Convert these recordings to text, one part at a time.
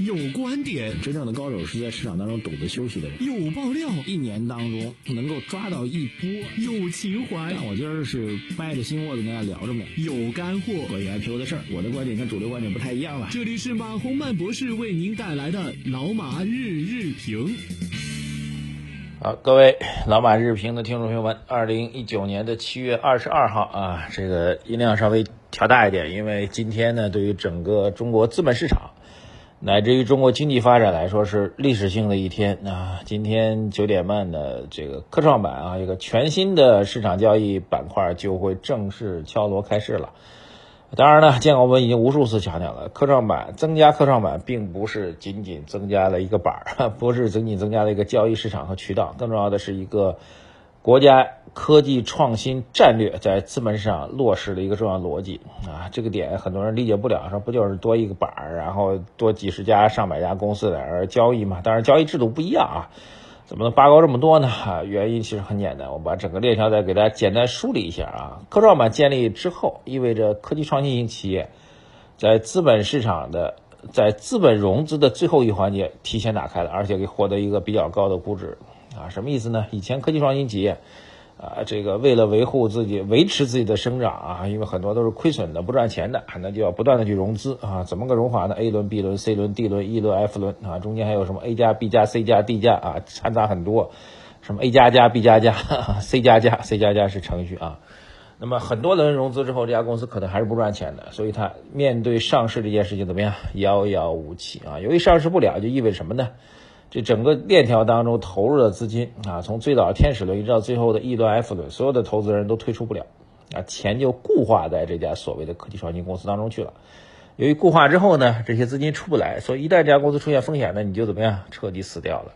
有观点，真正的高手是在市场当中懂得休息的人。有爆料，一年当中能够抓到一波。有情怀，但我今儿是掰着心窝子跟大家聊着呢。有干货，关于 IPO 的事儿，我的观点跟主流观点不太一样了。这里是马洪曼博士为您带来的老马日日评。好，各位老马日评的听众朋友们，二零一九年的七月二十二号啊，这个音量稍微调大一点，因为今天呢，对于整个中国资本市场。乃至于中国经济发展来说是历史性的一天啊！今天九点半的这个科创板啊，一个全新的市场交易板块就会正式敲锣开市了。当然呢，建国们已经无数次强调了，科创板增加科创板并不是仅仅增加了一个板儿，不是仅仅增加了一个交易市场和渠道，更重要的是一个。国家科技创新战略在资本市场落实的一个重要逻辑啊，这个点很多人理解不了，说不就是多一个板儿，然后多几十家、上百家公司在那儿交易嘛？当然交易制度不一样啊，怎么能拔高这么多呢？啊，原因其实很简单，我把整个链条再给大家简单梳理一下啊。科创板建立之后，意味着科技创新型企业在资本市场的在资本融资的最后一环节提前打开了，而且给获得一个比较高的估值。啊，什么意思呢？以前科技创新企业，啊，这个为了维护自己、维持自己的生长啊，因为很多都是亏损的、不赚钱的，那就要不断的去融资啊。怎么个融法呢？A 轮、B 轮、C 轮、D 轮、E 轮、F 轮啊，中间还有什么 A 加、B 加、C 加、D 加啊，掺杂很多，什么 A 加加、B 加加、C 加加、C 加加是程序啊。那么很多轮融资之后，这家公司可能还是不赚钱的，所以它面对上市这件事情怎么样？遥遥无期啊。由于上市不了，就意味着什么呢？这整个链条当中投入的资金啊，从最早的天使轮一直到最后的 E 轮、F 轮，所有的投资人都退出不了，啊，钱就固化在这家所谓的科技创新公司当中去了。由于固化之后呢，这些资金出不来，所以一旦这家公司出现风险呢，你就怎么样，彻底死掉了。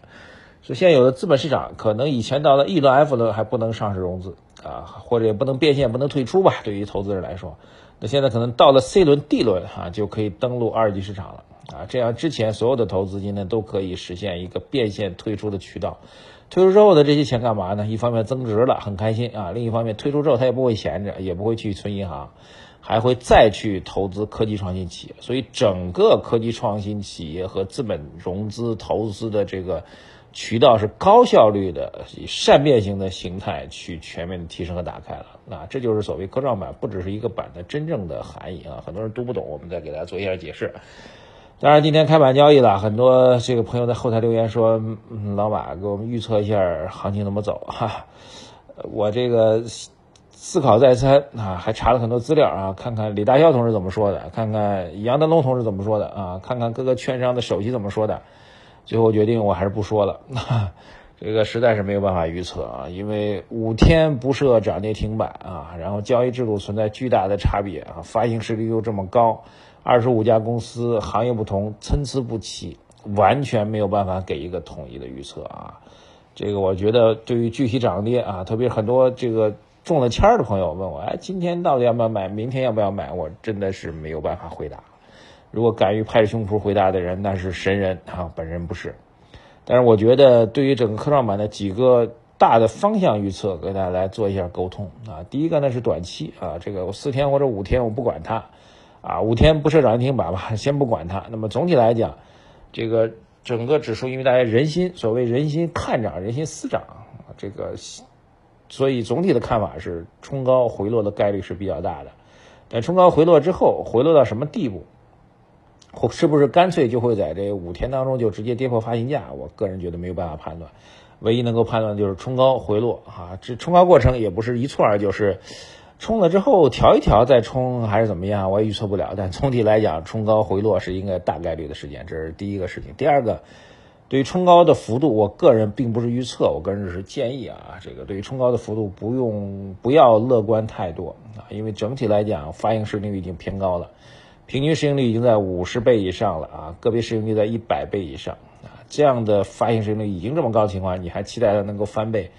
所以现有的资本市场可能以前到了 E 轮、F 轮还不能上市融资啊，或者也不能变现、不能退出吧，对于投资人来说，那现在可能到了 C 轮、D 轮啊，就可以登陆二级市场了。啊，这样之前所有的投资金呢都可以实现一个变现退出的渠道。退出之后的这些钱干嘛呢？一方面增值了，很开心啊；另一方面退出之后他也不会闲着，也不会去存银行，还会再去投资科技创新企业。所以整个科技创新企业和资本融资投资的这个渠道是高效率的，以善变型的形态去全面的提升和打开了。那这就是所谓科创板不只是一个板的真正的含义啊！很多人读不懂，我们再给大家做一下解释。当然，今天开板交易了，很多这个朋友在后台留言说：“老马给我们预测一下行情怎么走。”哈，我这个思考再三啊，还查了很多资料啊，看看李大霄同志怎么说的，看看杨德龙同志怎么说的啊，看看各个券商的首席怎么说的，最后决定我还是不说了。这个实在是没有办法预测啊，因为五天不设涨跌停板啊，然后交易制度存在巨大的差别啊，发行实力又这么高。二十五家公司，行业不同，参差不齐，完全没有办法给一个统一的预测啊！这个我觉得，对于具体涨跌啊，特别很多这个中了签儿的朋友问我，哎，今天到底要不要买？明天要不要买？我真的是没有办法回答。如果敢于拍着胸脯回答的人，那是神人啊！本人不是。但是我觉得，对于整个科创板的几个大的方向预测，跟大家来做一下沟通啊。第一个呢是短期啊，这个四天或者五天我不管它。啊，五天不设涨停板吧，先不管它。那么总体来讲，这个整个指数，因为大家人心，所谓人心看涨，人心思涨，这个，所以总体的看法是冲高回落的概率是比较大的。但冲高回落之后，回落到什么地步，或是不是干脆就会在这五天当中就直接跌破发行价？我个人觉得没有办法判断。唯一能够判断就是冲高回落啊，这冲高过程也不是一蹴而就，是。冲了之后调一调再冲还是怎么样，我也预测不了。但总体来讲，冲高回落是应该大概率的事件，这是第一个事情。第二个，对于冲高的幅度，我个人并不是预测，我个人只是建议啊，这个对于冲高的幅度不用不要乐观太多啊，因为整体来讲，发行市盈率已经偏高了，平均市盈率已经在五十倍以上了啊，个别市盈率在一百倍以上啊，这样的发行市盈率已经这么高的情况，你还期待它能够翻倍？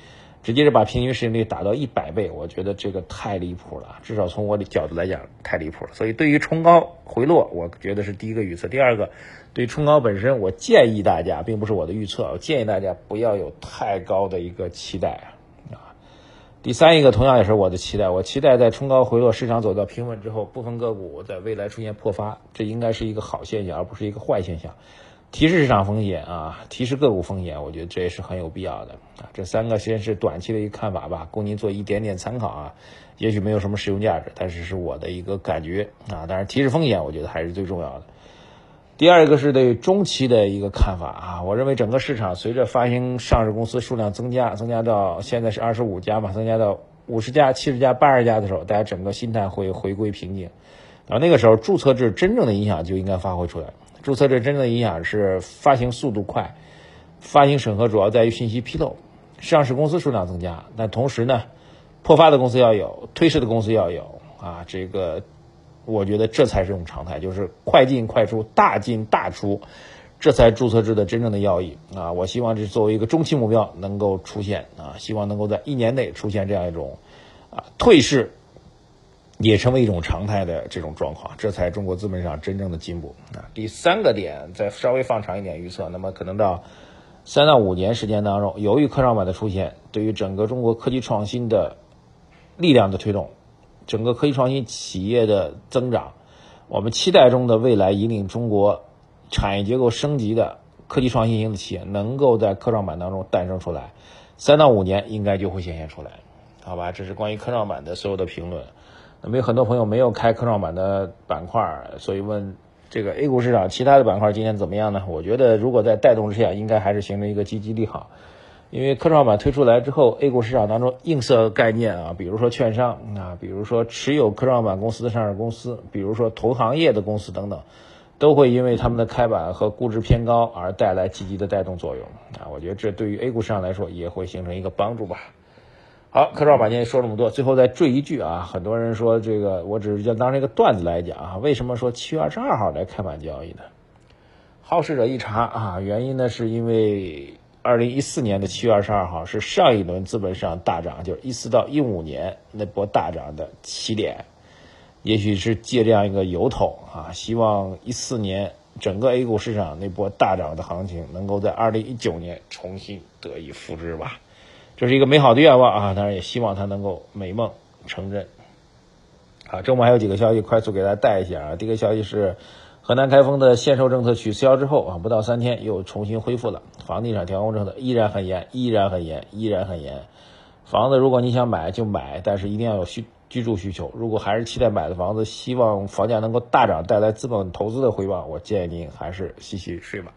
直接是把平均市盈率打到一百倍，我觉得这个太离谱了，至少从我的角度来讲太离谱了。所以对于冲高回落，我觉得是第一个预测。第二个，对冲高本身，我建议大家，并不是我的预测，我建议大家不要有太高的一个期待啊。第三一个，同样也是我的期待，我期待在冲高回落、市场走到平稳之后，部分个股在未来出现破发，这应该是一个好现象，而不是一个坏现象。提示市场风险啊，提示个股风险，我觉得这也是很有必要的啊。这三个先是短期的一个看法吧，供您做一点点参考啊。也许没有什么实用价值，但是是我的一个感觉啊。当然，提示风险，我觉得还是最重要的。第二个是对中期的一个看法啊，我认为整个市场随着发行上市公司数量增加，增加到现在是二十五家嘛，增加到五十家、七十家、八十家的时候，大家整个心态会回归平静。然后那个时候，注册制真正的影响就应该发挥出来。注册制真正的影响是发行速度快，发行审核主要在于信息披露，上市公司数量增加，但同时呢，破发的公司要有，退市的公司要有啊，这个。我觉得这才是种常态，就是快进快出，大进大出，这才注册制的真正的要义啊！我希望这作为一个中期目标能够出现啊，希望能够在一年内出现这样一种啊退市也成为一种常态的这种状况，这才中国资本市场真正的进步啊！第三个点，再稍微放长一点预测，那么可能到三到五年时间当中，由于科创板的出现，对于整个中国科技创新的力量的推动。整个科技创新企业的增长，我们期待中的未来引领中国产业结构升级的科技创新型的企业，能够在科创板当中诞生出来，三到五年应该就会显现出来，好吧？这是关于科创板的所有的评论。那么有很多朋友没有开科创板的板块，所以问这个 A 股市场其他的板块今天怎么样呢？我觉得如果在带动之下，应该还是形成一个积极利好。因为科创板推出来之后，A 股市场当中映射概念啊，比如说券商啊，比如说持有科创板公司的上市公司，比如说同行业的公司等等，都会因为他们的开板和估值偏高而带来积极的带动作用啊。我觉得这对于 A 股市场来说也会形成一个帮助吧。好，科创板今天说这么多，最后再赘一句啊，很多人说这个，我只是就当这个段子来讲啊，为什么说七月二十二号来开板交易呢？好事者一查啊，原因呢是因为。二零一四年的七月二十二号是上一轮资本市场大涨，就是一四到一五年那波大涨的起点，也许是借这样一个由头啊，希望一四年整个 A 股市场那波大涨的行情能够在二零一九年重新得以复制吧，这是一个美好的愿望啊，当然也希望它能够美梦成真。好，周末还有几个消息，快速给大家带一下啊。第一个消息是。河南开封的限售政策取消之后啊，不到三天又重新恢复了。房地产调控政策依然很严，依然很严，依然很严。房子如果你想买就买，但是一定要有需居住需求。如果还是期待买的房子，希望房价能够大涨，带来资本投资的回报，我建议您还是洗洗睡吧。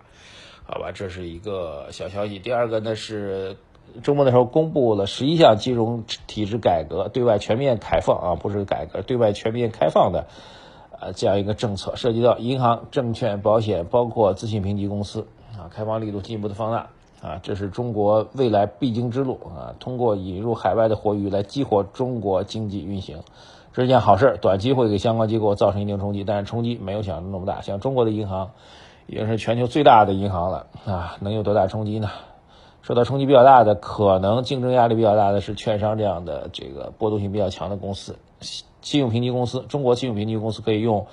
好吧，这是一个小消息。第二个呢是周末的时候公布了十一项金融体制改革，对外全面开放啊，不是改革，对外全面开放的。啊，这样一个政策涉及到银行、证券、保险，包括资信评级公司啊，开放力度进一步的放大啊，这是中国未来必经之路啊。通过引入海外的活鱼来激活中国经济运行，这是件好事。短期会给相关机构造成一定冲击，但是冲击没有想象中那么大。像中国的银行已经是全球最大的银行了啊，能有多大冲击呢？受到冲击比较大的，可能竞争压力比较大的是券商这样的这个波动性比较强的公司。信用评级公司，中国信用评级公司可以用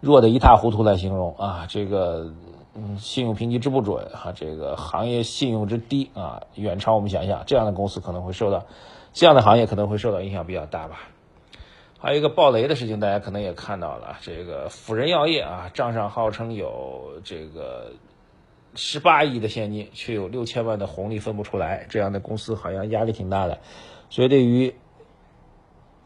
弱的一塌糊涂来形容啊，这个嗯，信用评级之不准啊，这个行业信用之低啊，远超我们想象，这样的公司可能会受到这样的行业可能会受到影响比较大吧。还有一个暴雷的事情，大家可能也看到了，这个辅仁药业啊，账上号称有这个十八亿的现金，却有六千万的红利分不出来，这样的公司好像压力挺大的，所以对于。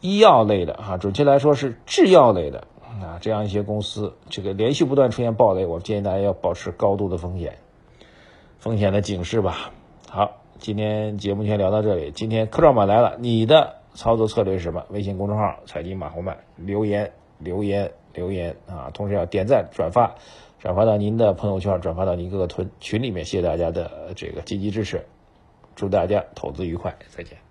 医药类的啊，准确来说是制药类的啊，这样一些公司，这个连续不断出现暴雷，我建议大家要保持高度的风险，风险的警示吧。好，今天节目先聊到这里。今天科创板来了，你的操作策略是什么？微信公众号“财经马红漫”留言留言留言啊，同时要点赞转发，转发到您的朋友圈，转发到您各个群群里面。谢谢大家的这个积极支持，祝大家投资愉快，再见。